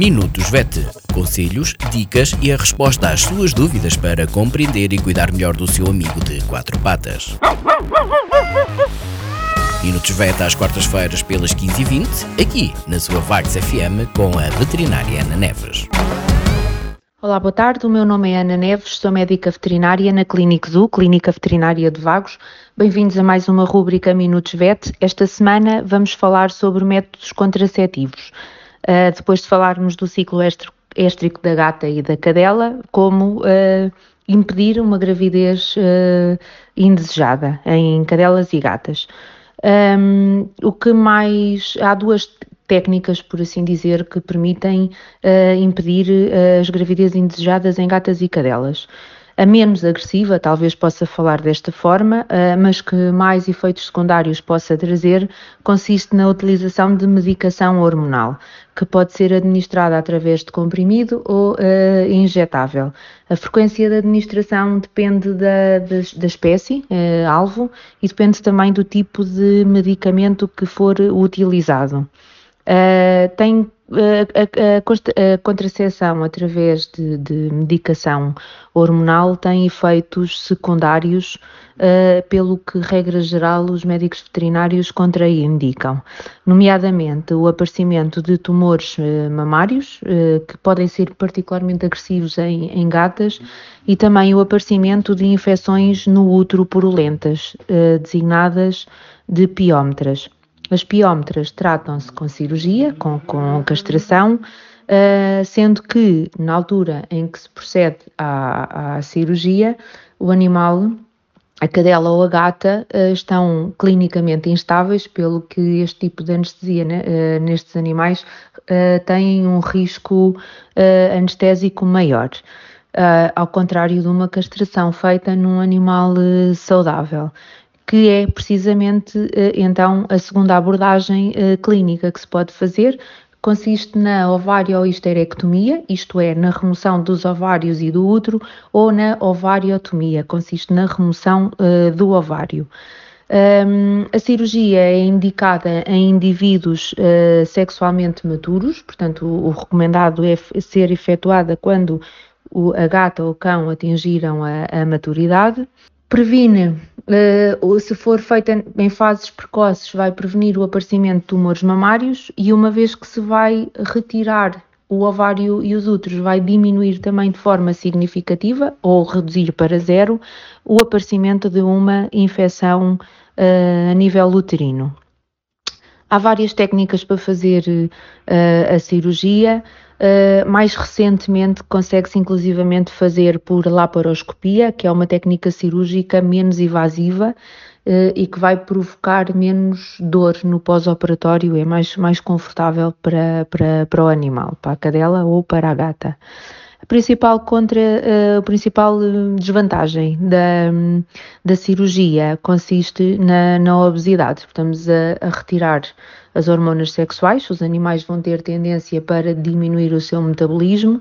Minutos VET. Conselhos, dicas e a resposta às suas dúvidas para compreender e cuidar melhor do seu amigo de quatro patas. Minutos VET às quartas-feiras pelas 15h20, aqui na sua Vagos FM com a veterinária Ana Neves. Olá, boa tarde. O meu nome é Ana Neves, sou médica veterinária na Clínica Zoo, Clínica Veterinária de Vagos. Bem-vindos a mais uma rúbrica Minutos VET. Esta semana vamos falar sobre métodos contraceptivos. Uh, depois de falarmos do ciclo éstrico da gata e da cadela, como uh, impedir uma gravidez uh, indesejada em cadelas e gatas. Um, o que mais. Há duas técnicas, por assim dizer, que permitem impedir as gravidezes indesejadas em gatas e cadelas a menos agressiva, talvez possa falar desta forma, eh, mas que mais efeitos secundários possa trazer, consiste na utilização de medicação hormonal, que pode ser administrada através de comprimido ou uh, injetável. A frequência de administração depende da, da, da espécie, uh, alvo, e depende também do tipo de medicamento que for utilizado. Uh, tem a, a, a, contracepção através de, de, medicação hormonal tem efeitos secundários, uh, pelo que, regra geral, os médicos veterinários contraindicam, nomeadamente o aparecimento de tumores uh, mamários, uh, que podem ser particularmente agressivos em, em, gatas, e também o aparecimento de infecções no útero purulentas, designadas de piómetras. As piómetras tratam-se com cirurgia, com, com castração, uh, sendo que na altura em que se procede à, à cirurgia, o animal, a cadela ou a gata, uh, estão clinicamente instáveis, pelo que este tipo de anestesia né, uh, nestes animais tem um risco anestésico maior. ao contrário de uma castração feita num animal saudável que é precisamente eh, então a segunda abordagem eh, clínica que se pode fazer, consiste na ovariohisterectomia, isto é, na remoção dos ovários e do útero, ou na ovariotomia, consiste na remoção uh, do ovário. Um, a cirurgia é indicada em indivíduos uh, sexualmente maturos, portanto, o, o, recomendado é ser efetuada quando o, a gata ou o cão atingiram a, a maturidade previne, uh, se for feita em fases precoces, vai prevenir o aparecimento de tumores mamários e uma vez que se vai retirar o ovário e os úteros, vai diminuir também de forma significativa ou reduzir para zero o aparecimento de uma infecção uh, a nível uterino. Há várias técnicas para fazer uh, a cirurgia. Uh, mais recentemente consegue-se inclusivamente fazer por laparoscopia, que é uma técnica cirúrgica menos invasiva uh, e que vai provocar menos dor no pós-operatório, é mais, mais confortável para, para, para o animal, para a cadela ou para a gata. Principal, contra, a principal desvantagem da, da cirurgia consiste na, na obesidade. Estamos a, a retirar as hormonas sexuais, os animais vão ter tendência para diminuir o seu metabolismo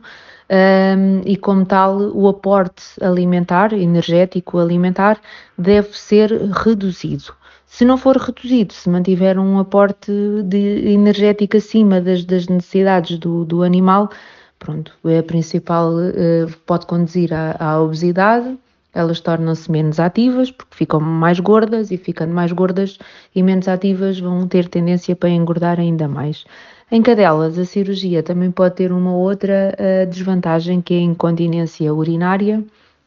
um, e, como tal, o aporte alimentar, energético alimentar, deve ser reduzido. Se não for reduzido, se mantiver um aporte de energético acima das, das necessidades do, do, animal, pronto, é a principal, uh, pode conduzir à, à obesidade elas tornam-se menos ativas porque ficam mais gordas e ficando mais gordas e menos ativas vão ter tendência para engordar ainda mais. Em cadelas, a cirurgia também pode ter uma outra uh, desvantagem que é a incontinência urinária.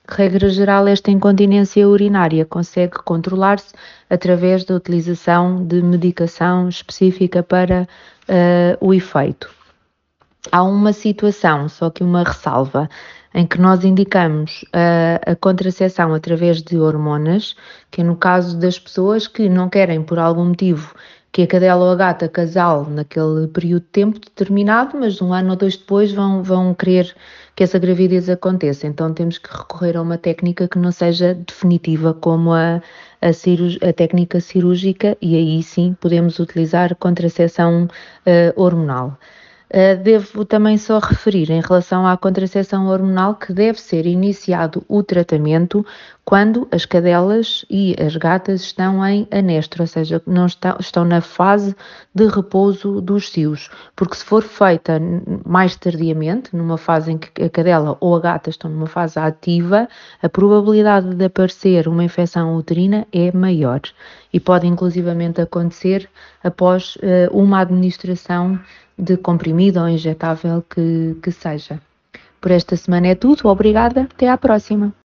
Regra geral, esta incontinência urinária consegue controlar-se através da utilização de medicação específica para uh, o efeito. Há uma situação, só que uma ressalva em que nós indicamos a, a contracepção através de hormonas, que é no caso das pessoas que não querem, por algum motivo, que a cadela ou a gata casal naquele período de tempo determinado, mas um ano ou dois depois vão, vão querer que essa gravidez aconteça. Então temos que recorrer a uma técnica que não seja definitiva, como a, a, a técnica cirúrgica, e aí sim podemos utilizar contracepção uh, hormonal. Uh, devo também só referir em relação à contracepção hormonal que deve ser iniciado o tratamento quando as cadelas e as gatas estão em anestro, ou seja, não estão na fase de repouso dos cios, porque se for feita mais tardiamente, numa fase em que a cadela ou a gata estão numa fase ativa, a probabilidade de aparecer uma infecção uterina é maior e pode inclusivamente acontecer após uh, uma administração de comprimido ou injetável que, que seja. Por esta semana é tudo, obrigada, até à próxima.